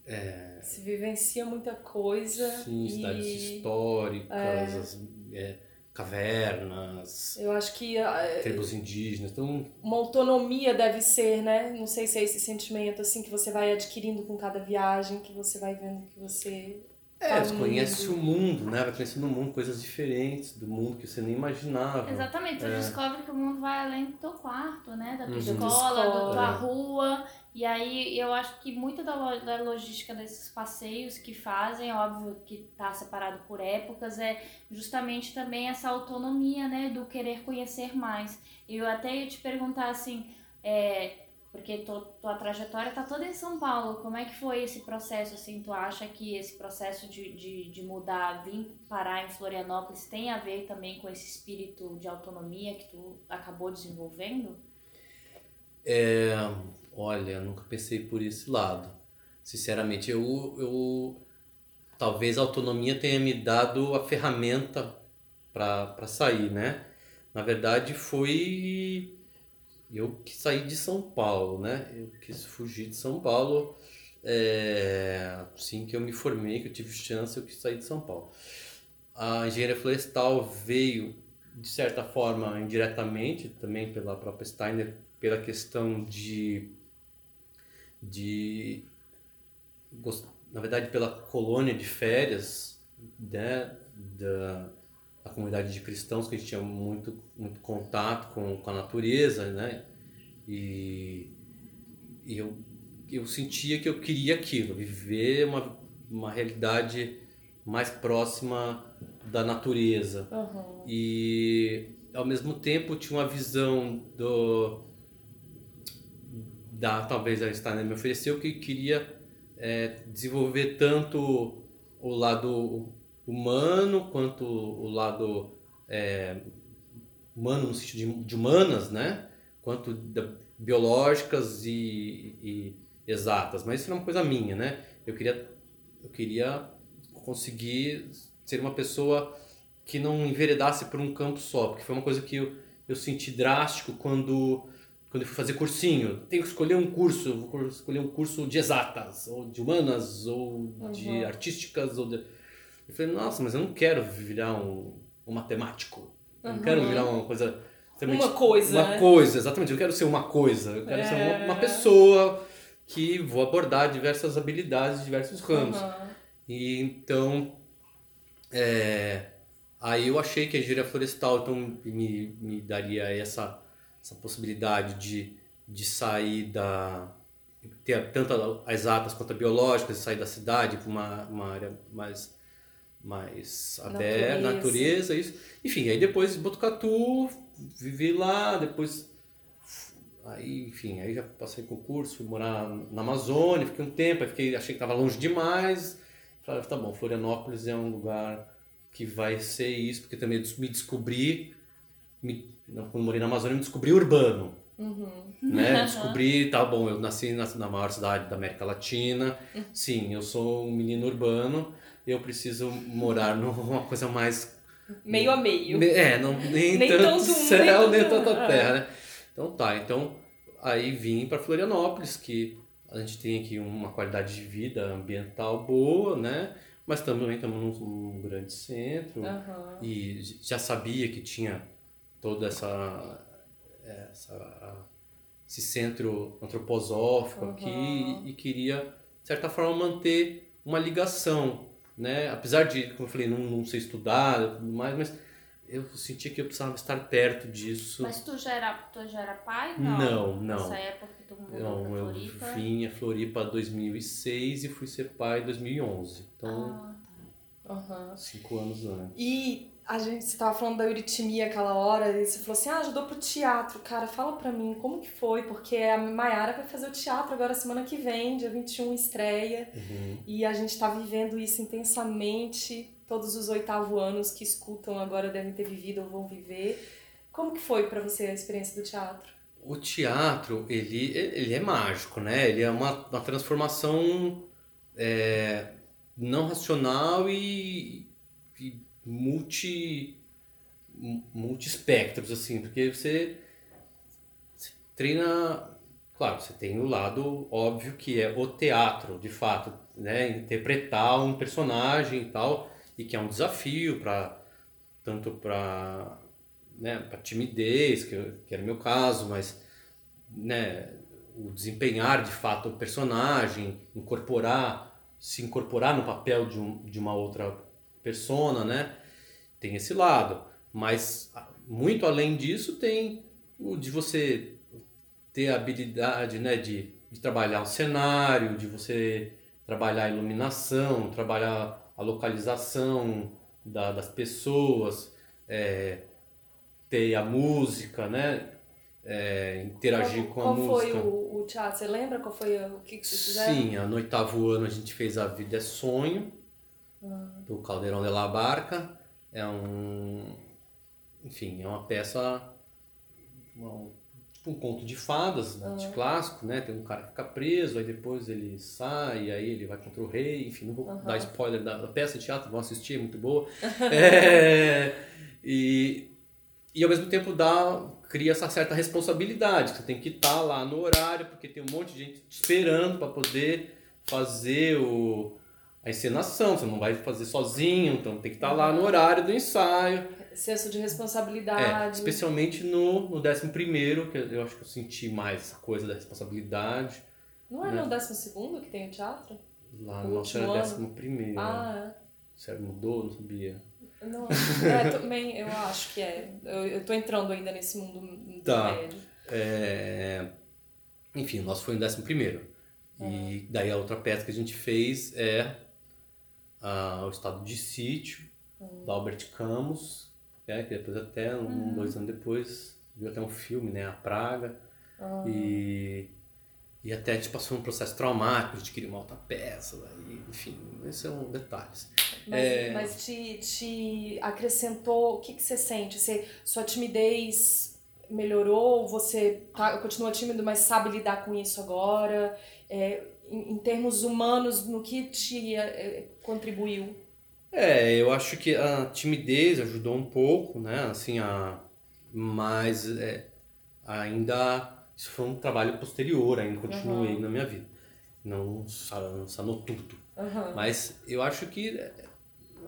É... Se vivencia muita coisa. Sim, e... cidades históricas, é... as, é, cavernas. Eu acho que. tribos indígenas. Então... Uma autonomia deve ser, né? Não sei se é esse sentimento assim que você vai adquirindo com cada viagem, que você vai vendo que você é, você conhece o mundo, né? Vai conhecendo o mundo, coisas diferentes do mundo que você nem imaginava. Exatamente, você é. descobre que o mundo vai além do teu quarto, né? Da tua uhum. escola, da tua rua. E aí eu acho que muita da, da logística desses passeios que fazem, óbvio que tá separado por épocas, é justamente também essa autonomia, né? Do querer conhecer mais. Eu até ia te perguntar assim. É, porque tu, tua trajetória tá toda em São Paulo. Como é que foi esse processo? Assim, tu acha que esse processo de, de, de mudar, vir parar em Florianópolis, tem a ver também com esse espírito de autonomia que tu acabou desenvolvendo? É, olha, nunca pensei por esse lado. Sinceramente, eu, eu talvez a autonomia tenha me dado a ferramenta para sair, né? Na verdade, foi eu que saí de São Paulo, né? Eu quis fugir de São Paulo. É, assim que eu me formei, que eu tive chance, eu quis sair de São Paulo. A engenharia florestal veio, de certa forma, indiretamente, também pela própria Steiner, pela questão de, de na verdade, pela colônia de férias né, da, da comunidade de cristãos, que a gente tinha muito, muito contato com, com a natureza, né? E, e eu, eu sentia que eu queria aquilo, viver uma, uma realidade mais próxima da natureza. Uhum. E ao mesmo tempo tinha uma visão do da talvez a Steiner me ofereceu que queria é, desenvolver tanto o lado humano quanto o lado é, humano no sentido de, de, humanas, né? Quanto de, biológicas e, e, exatas. Mas isso é uma coisa minha, né? Eu queria, eu queria conseguir ser uma pessoa que não enveredasse por um campo só, porque foi uma coisa que eu, eu senti drástico quando quando eu fui fazer cursinho, tenho que escolher um curso, vou escolher um curso de exatas, ou de humanas, ou uhum. de artísticas, ou de... Eu falei, nossa, mas eu não quero virar um, um matemático, uhum. não quero virar uma coisa... Uma coisa, Uma né? coisa, exatamente, eu quero ser uma coisa, eu quero é... ser uma, uma, pessoa que vou abordar diversas habilidades, diversos ramos. Uhum. E então, é, aí eu achei que a engenharia florestal então, me, me daria essa essa possibilidade de, de sair da ter tanto as exatas quanto as biológicas, sair da cidade para uma, uma área mais mais aberta, natureza. natureza, isso. Enfim, aí depois Botucatu, vivi lá, depois aí, enfim, aí já passei concurso, fui morar na Amazônia, fiquei um tempo, aí fiquei, achei que estava longe demais. Falei, tá bom, Florianópolis é um lugar que vai ser isso, porque também me descobri, me quando morei na Amazônia, me descobri urbano. Uhum. Né? (laughs) Descobri, tá bom, eu nasci na, na maior cidade da América Latina. Uhum. Sim, eu sou um menino urbano. Eu preciso morar numa coisa mais. Meio a meio. É, não, nem, nem tanto céu, nem, nem tanta terra, né? Então tá, então aí vim para Florianópolis, que a gente tem aqui uma qualidade de vida ambiental boa, né? Mas também estamos num, num grande centro. Uhum. E já sabia que tinha toda essa, essa esse centro antroposófico uhum. aqui e queria de certa forma manter uma ligação né? Apesar de como eu falei não, não sei estudar mais mas eu sentia que eu precisava estar perto disso. Mas tu já era tu já era pai? Não. Não não. Nessa época que tu mudou não pra Floripa? eu vim a Floripa 2006 e fui ser pai em 2011 então ah, tá. uhum. cinco anos antes. E a gente estava falando da euritmia aquela hora, e você falou assim: ah, ajudou pro teatro. Cara, fala pra mim como que foi, porque a Maiara vai fazer o teatro agora semana que vem, dia 21, estreia. Uhum. E a gente tá vivendo isso intensamente. Todos os oitavo anos que escutam agora devem ter vivido ou vão viver. Como que foi para você a experiência do teatro? O teatro, ele, ele é mágico, né? Ele é uma, uma transformação é, não racional e multi espectros assim, porque você, você treina, claro, você tem o lado óbvio que é o teatro, de fato, né, interpretar um personagem e tal, e que é um desafio para tanto para né, para timidez, que, que era o meu caso, mas né, o desempenhar de fato o personagem, incorporar, se incorporar no papel de, um, de uma outra persona, né? Tem esse lado. Mas muito além disso tem o de você ter a habilidade, né, de, de trabalhar o cenário, de você trabalhar a iluminação, trabalhar a localização da, das pessoas, é, ter a música, né? É, interagir qual, com a qual música. Qual foi o, o, teatro? Você lembra qual foi o que, que vocês fizeram? Sim, no oitavo ano a gente fez A Vida é Sonho, do Caldeirão de la Barca. É um. Enfim, é uma peça tipo um conto de fadas, né, de clássico, né? Tem um cara que fica preso, aí depois ele sai, aí ele vai contra o rei, enfim, não vou Uhum. dar spoiler da, da peça de teatro, vão assistir, é muito boa. (laughs) É, e, e ao mesmo tempo dá, cria essa certa responsabilidade, que você tem que estar lá no horário, porque tem um monte de gente te esperando para poder fazer o, a encenação, você não vai fazer sozinho, então tem que estar lá no horário do ensaio. Senso de É, responsabilidade. especialmente no, no décimo primeiro, que eu acho que eu senti mais essa coisa da responsabilidade. Não é né? no décimo segundo que tem o teatro? Lá no nosso era ano? décimo primeiro. Ah, Sério, mudou? Não sabia. é. Não, é, também eu acho que é. Eu, eu tô entrando ainda nesse mundo do Tá. médio. É, Enfim, o nosso foi no décimo primeiro. E daí a outra peça que a gente fez é o Estado de Sítio, da Albert Camus, é, que depois até, um, dois anos depois, viu até um filme, né, A Praga. E, e até gente passou um processo traumático, a gente queria uma outra peça, daí, enfim, esses são detalhes. Mas, É. mas te, te acrescentou, o que, que você sente? Você, sua timidez melhorou? Você tá, continua tímido, mas sabe lidar com isso agora? É, em, termos humanos, no que te é, contribuiu? É, eu acho que a timidez ajudou um pouco, né? Assim, a... mas é, ainda isso foi um trabalho posterior, ainda continuei na minha vida. Não sa- não sanou tudo. Aham. Mas eu acho que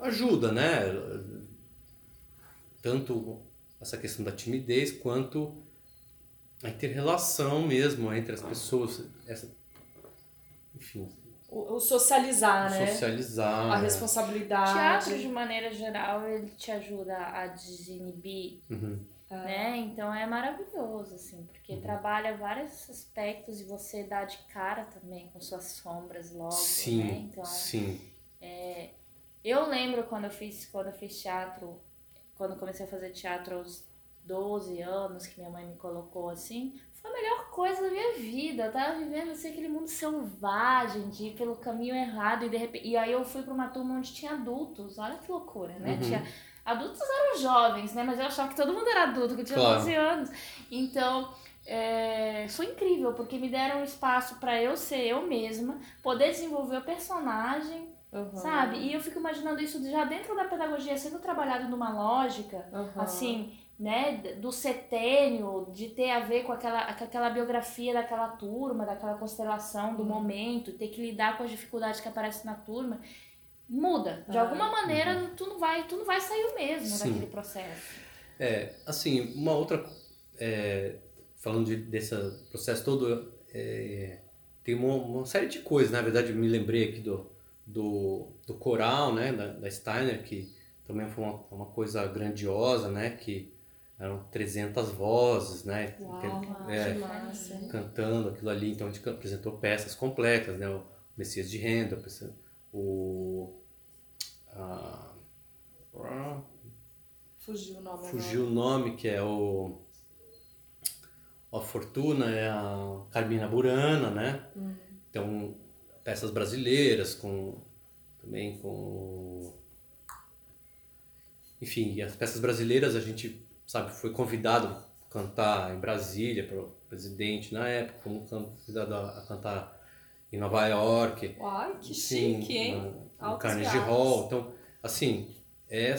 ajuda, né? Tanto essa questão da timidez quanto a inter-relação mesmo entre as pessoas. Essa, enfim, O, o socializar, né? socializar. A né? responsabilidade. Teatro, de maneira geral, ele te ajuda a desinibir, Uhum. né? Então é maravilhoso, assim, porque trabalha vários aspectos e você dá de cara também com suas sombras logo, Sim, né? Então, sim. eu lembro quando eu fiz, quando eu fiz teatro, quando comecei a fazer teatro aos 12 anos, que minha mãe me colocou assim, a melhor coisa da minha vida. Eu tava vivendo assim, aquele mundo selvagem, de ir pelo caminho errado e de repente. E aí eu fui pra uma turma onde tinha adultos. Olha que loucura, né? Uhum. Tinha... Adultos eram jovens, né? Mas eu achava que todo mundo era adulto, que eu tinha Claro. 12 anos. Então, é, foi incrível, porque me deram um espaço pra eu ser eu mesma, poder desenvolver o personagem, Aham. sabe? E eu fico imaginando isso já dentro da pedagogia, sendo trabalhado numa lógica, Aham. assim, né, do setênio, de ter a ver com aquela, com aquela biografia daquela turma, daquela constelação do momento, ter que lidar com as dificuldades que aparecem na turma, muda. De Ah. alguma maneira, tu não vai, tu não vai sair o mesmo Sim. daquele processo. É, assim, uma outra. é, falando de, desse processo todo, é, tem uma, uma série de coisas. Na verdade, me lembrei aqui do, do, do coral, né, da, da Steiner, que também foi uma, uma coisa grandiosa, né, que eram 300 vozes, né, Uau, é, cantando aquilo ali. Então a gente apresentou peças completas, né, o Messias de Renda, o. a- a- Fugiu o nome Fugiu o nome, que é o. A Fortuna é a Carmina Burana, né? Então, peças brasileiras com. Também com. Enfim, as peças brasileiras a gente, sabe, foi convidado a cantar em Brasília para o presidente na época, fomos convidado a cantar em Nova York. Uai, que Sim, chique, hein? No, no Carnegie. Hall. Então, assim, é,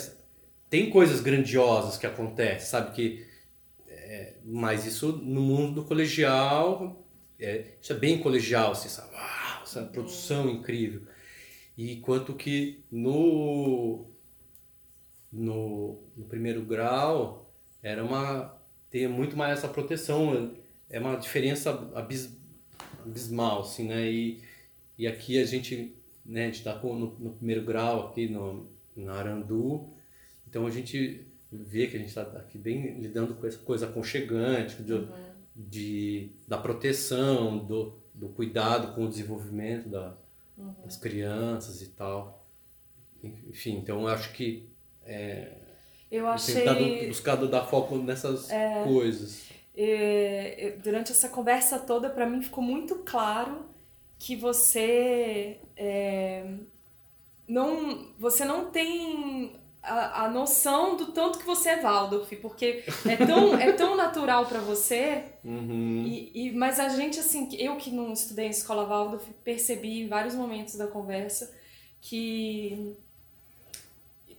tem coisas grandiosas que acontecem, sabe? Que, é, mas isso no mundo do colegial, é, isso é bem colegial, assim, sabe? Uau, essa produção incrível. E quanto que no, no, no primeiro grau era uma tem muito mais essa proteção, é uma diferença abis, abismal, assim, né? E, e aqui a gente, né, a gente tá com- no, no primeiro grau aqui no, na Arandu, então a gente vê que a gente está aqui bem lidando com essa coisa aconchegante, de, de, da proteção, do, do cuidado com o desenvolvimento da, das crianças e tal. Enfim, então eu acho que Eu eu achei. tentado, buscado dar foco nessas coisas. É, durante essa conversa toda, para mim ficou muito claro que você é, não, você não tem a, a, noção do tanto que você é Waldorf, porque é tão, (laughs) é tão natural para você. Uhum. E, e, mas a gente, assim, eu que não estudei em escola Waldorf, percebi em vários momentos da conversa que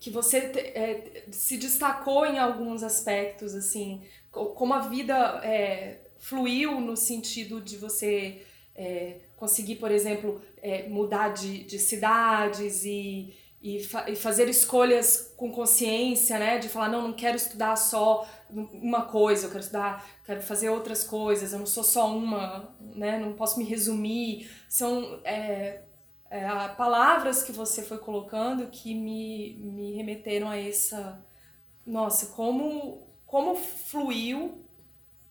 que você é, se destacou em alguns aspectos, assim, como a vida é, fluiu no sentido de você é, conseguir, por exemplo, é, mudar de, de cidades e, e, fa e, fazer escolhas com consciência, né? De falar, não, não quero estudar só uma coisa, eu quero estudar, quero fazer outras coisas, eu não sou só uma, né? Não posso me resumir. São é, é, palavras que você foi colocando que me, me remeteram a essa... Nossa, como, como fluiu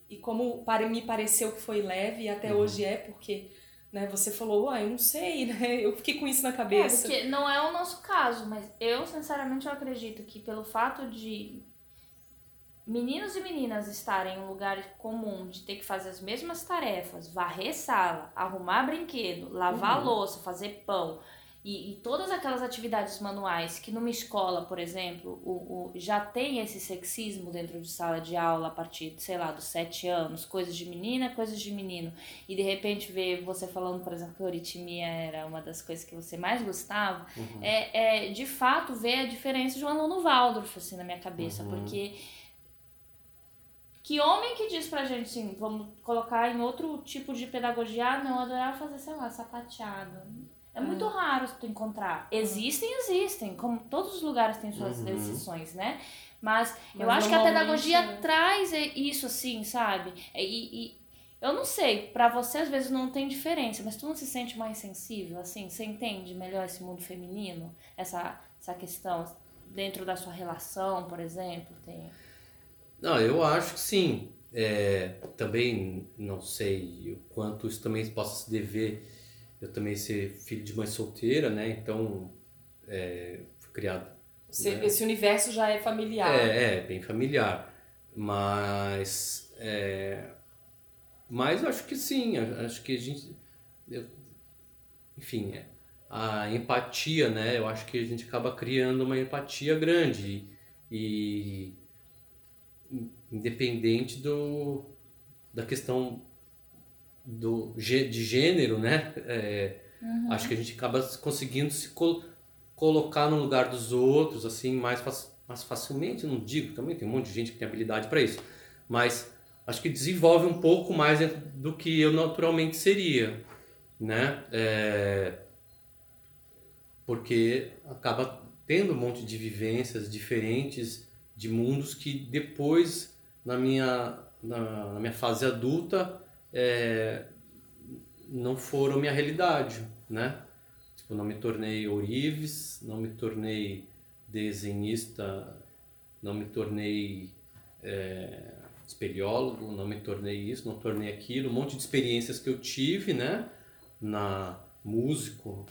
e como para me pareceu que foi leve e até uhum. hoje é, porque né, você falou, ah, eu não sei, (laughs) né? Eu fiquei com isso na cabeça. É, porque não é o nosso caso, mas eu sinceramente eu acredito que pelo fato de meninos e meninas estarem em um lugar comum de ter que fazer as mesmas tarefas, varrer sala, arrumar brinquedo, lavar uhum. louça, fazer pão, e, e, todas aquelas atividades manuais que numa escola, por exemplo, o, o, já tem esse sexismo dentro de sala de aula a partir, sei lá, dos sete anos, coisas de menina, coisas de menino, e de repente ver você falando, por exemplo, que a oritimia era uma das coisas que você mais gostava, uhum. é, é de fato ver a diferença de um aluno Waldorf, assim, na minha cabeça, uhum. porque que homem que diz pra gente assim, vamos colocar em outro tipo de pedagogia, ah, não, adorava fazer, sei lá, sapateado é muito é. raro tu encontrar. Existem, existem. Como todos os lugares têm suas uhum. exceções, né? Mas, Mas eu acho que a pedagogia é... traz isso, assim, sabe? E, e, eu não sei, para você às vezes não tem diferença, mas tu não se sente mais sensível, assim? Você entende melhor esse mundo feminino? Essa, essa questão dentro da sua relação, por exemplo? Tem... Não, eu acho que sim. É, também não sei o quanto isso também possa se dever eu também ser filho de mãe solteira, né? Então, é, fui criado. Esse, né? esse universo já é familiar. É, é bem familiar. Mas, é, mas eu acho que sim, acho que a gente. Eu, enfim, é, a empatia, né? Eu acho que a gente acaba criando uma empatia grande e independente do, da questão do, de gênero, né? É, uhum. Acho que a gente acaba conseguindo se col colocar no lugar dos outros, assim, mais, mais facilmente, não digo, também tem um monte de gente que tem habilidade para isso, mas acho que desenvolve um pouco mais do que eu naturalmente seria, né? É, porque acaba tendo um monte de vivências diferentes de mundos que depois na minha na, na minha fase adulta é, não foram minha realidade, né? Tipo, não me tornei ourives, não me tornei desenhista, não me tornei é, espeleólogo, não me tornei isso, não tornei aquilo, um monte de experiências que eu tive, né? Na músico,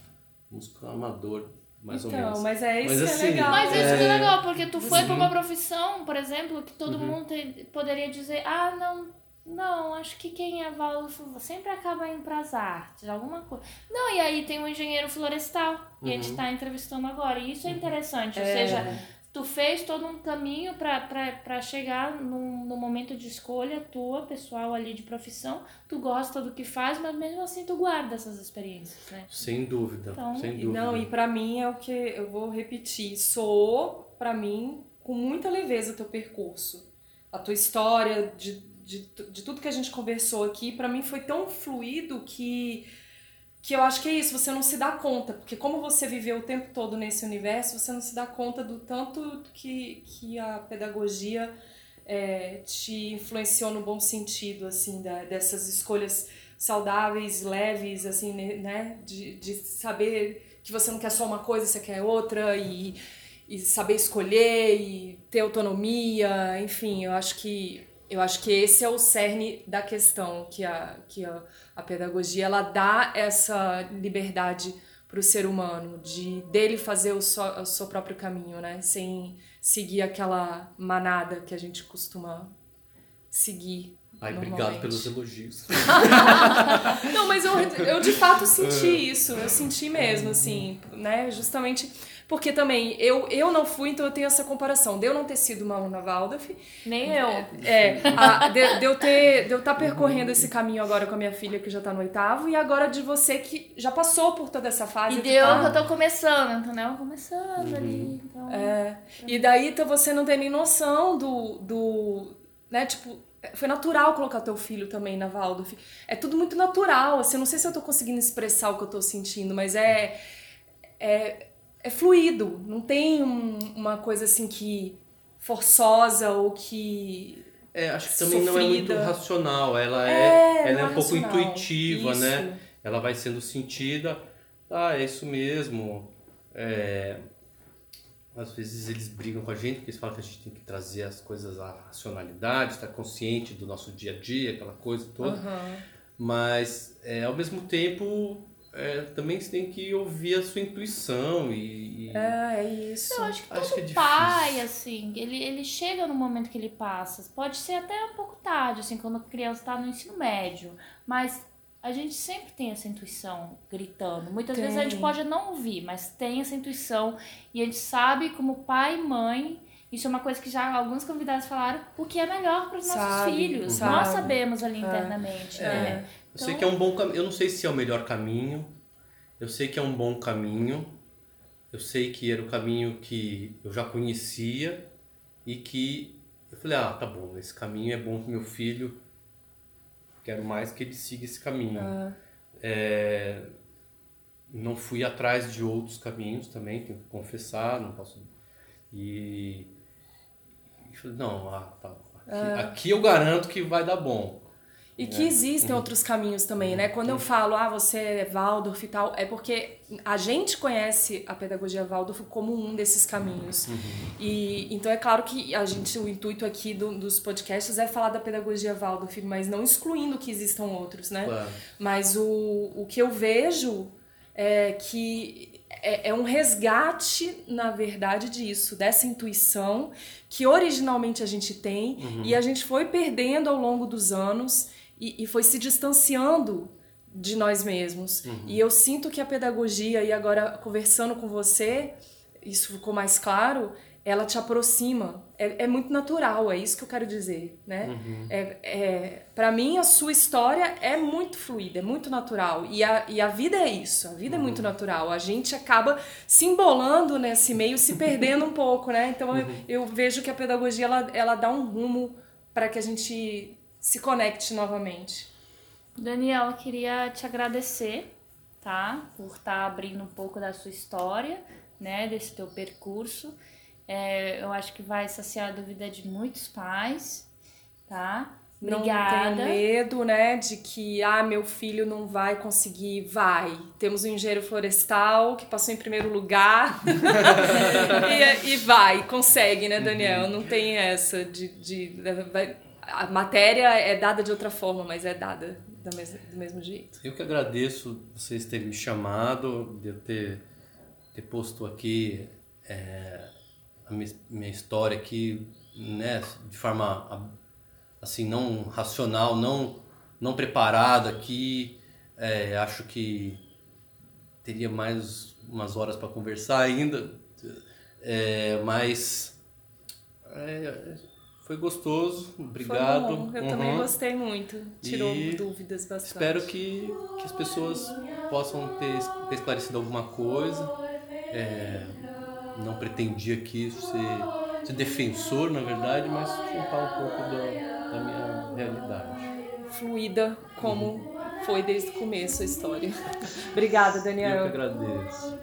músico amador, mais então, ou menos. Mas é isso mas, que é assim, é legal. Mas é isso que é legal, porque tu foi para uma profissão, por exemplo, que todo uhum. mundo te, poderia dizer, ah, não, não, acho que quem é Waldorf sempre acaba indo para as artes, alguma coisa. Não, e aí tem um engenheiro florestal, uhum. e a gente está uhum. entrevistando agora. E isso é interessante, é. ou seja, tu fez todo um caminho para chegar no, no momento de escolha tua, pessoal ali de profissão. Tu gosta do que faz, mas mesmo assim tu guarda essas experiências, né? Sem dúvida, então, sem dúvida. Não, e para mim é o que eu vou repetir, sou para mim com muita leveza o teu percurso, a tua história de de, de tudo que a gente conversou aqui, para mim foi tão fluido que que eu acho que é isso, você não se dá conta, porque como você viveu o tempo todo nesse universo, você não se dá conta do tanto que, que a pedagogia é, te influenciou no bom sentido, assim, da, dessas escolhas saudáveis, leves, assim, né, de, de saber que você não quer só uma coisa, você quer outra, e, e saber escolher, e ter autonomia, enfim, eu acho que eu acho que esse é o cerne da questão, que a, que a, a pedagogia ela dá essa liberdade para o ser humano, de dele fazer o, so, o seu próprio caminho, né? Sem seguir aquela manada que a gente costuma seguir. Ai, obrigado pelos elogios. (laughs) Não, mas eu, eu de fato senti (laughs) isso, eu senti mesmo, assim, né? Justamente Porque também eu, eu não fui, então eu tenho essa comparação. De eu não ter sido uma aluna Waldorf. Nem eu. É, a, de, de, eu ter, de eu estar tá percorrendo esse caminho agora com a minha filha que já tá no oitavo, e agora de você que já passou por toda essa fase. E deu tá... que eu tô começando, entendeu? Começando uhum. ali. Então... É. E daí então, você não tem nem noção do. do né, tipo, foi natural colocar teu filho também na Waldorf. É tudo muito natural, assim, eu não sei se eu tô conseguindo expressar o que eu tô sentindo, mas é é, é fluido, não tem um, uma coisa assim que forçosa ou que é, acho que também sofrida. não é muito racional, ela é, é ela é um pouco intuitiva, né? isso. né? Ela vai sendo sentida, ah, é isso mesmo. É, às vezes eles brigam com a gente porque eles falam que a gente tem que trazer as coisas à racionalidade, estar consciente do nosso dia a dia, aquela coisa toda. Uhum. Mas é, ao mesmo tempo é, também você tem que ouvir a sua intuição e. e... É, é isso. Eu acho que todo acho que é pai, assim, ele, ele chega no momento que ele passa. Pode ser até um pouco tarde, assim, quando a criança está no ensino médio. Mas a gente sempre tem essa intuição gritando. Muitas tem. vezes a gente pode não ouvir, mas tem essa intuição. E a gente sabe, como pai e mãe, isso é uma coisa que já alguns convidados falaram, o que é melhor para os nossos filhos. Sabe. Nós sabemos ali é. internamente, é. Né? Eu sei que é um bom caminho. Eu não sei se é o melhor caminho. Eu sei que é um bom caminho. Eu sei que era o caminho que eu já conhecia e que eu falei, ah, tá bom, esse caminho é bom pro meu filho. Quero mais que ele siga esse caminho. Ah. É, não fui atrás de outros caminhos também, tenho que confessar, não posso. E, e falei, não, ah, tá, aqui, ah. aqui eu garanto que vai dar bom. E que é. existem uhum. outros caminhos também, né? Quando eu falo, ah, você é Waldorf e tal, é porque a gente conhece a pedagogia Waldorf como um desses caminhos. Uhum. E então é claro que a gente, o intuito aqui do, dos podcasts é falar da pedagogia Waldorf, mas não excluindo que existam outros, né? Claro. Mas o, o que eu vejo é que é, é um resgate, na verdade, disso, dessa intuição que originalmente a gente tem uhum. e a gente foi perdendo ao longo dos anos e, e foi se distanciando de nós mesmos. Uhum. E eu sinto que a pedagogia, e agora conversando com você, isso ficou mais claro, ela te aproxima. É, é muito natural, é isso que eu quero dizer, né? Uhum. É, é, para mim, a sua história é muito fluida, é muito natural. E a, e a vida é isso, a vida uhum. é muito uhum. natural. A gente acaba se embolando nesse meio, se perdendo um pouco, né? Então, uhum. eu, eu, vejo que a pedagogia, ela, ela dá um rumo para que a gente se conecte novamente. Daniela, queria te agradecer, tá? Por estar tá abrindo um pouco da sua história, né? Desse teu percurso. É, eu acho que vai saciar a dúvida de muitos pais, tá? Obrigada. Não tenho medo, né, de que ah, meu filho não vai conseguir. Vai. Temos um engenheiro florestal que passou em primeiro lugar (laughs) (laughs) e, e, vai, consegue, né, Daniel? Uhum. Não tem essa de, de vai, a matéria é dada de outra forma, mas é dada do mesmo, do mesmo jeito. Eu que agradeço vocês terem me chamado, de eu ter, ter posto aqui é, a minha, minha, história aqui, né, de forma assim não racional, não não preparada aqui. É, acho que teria mais umas horas para conversar ainda, é, mas é, foi gostoso, obrigado. Foi bom. Eu uhum. também gostei muito. Tirou e dúvidas bastante. Espero que, que as pessoas possam ter, ter esclarecido alguma coisa. É, não pretendi aqui ser, ser defensor, na verdade, mas contar um pouco da, da minha realidade. Fluida, como uhum. foi desde o começo a história. (laughs) Obrigada, Daniel. Eu que agradeço.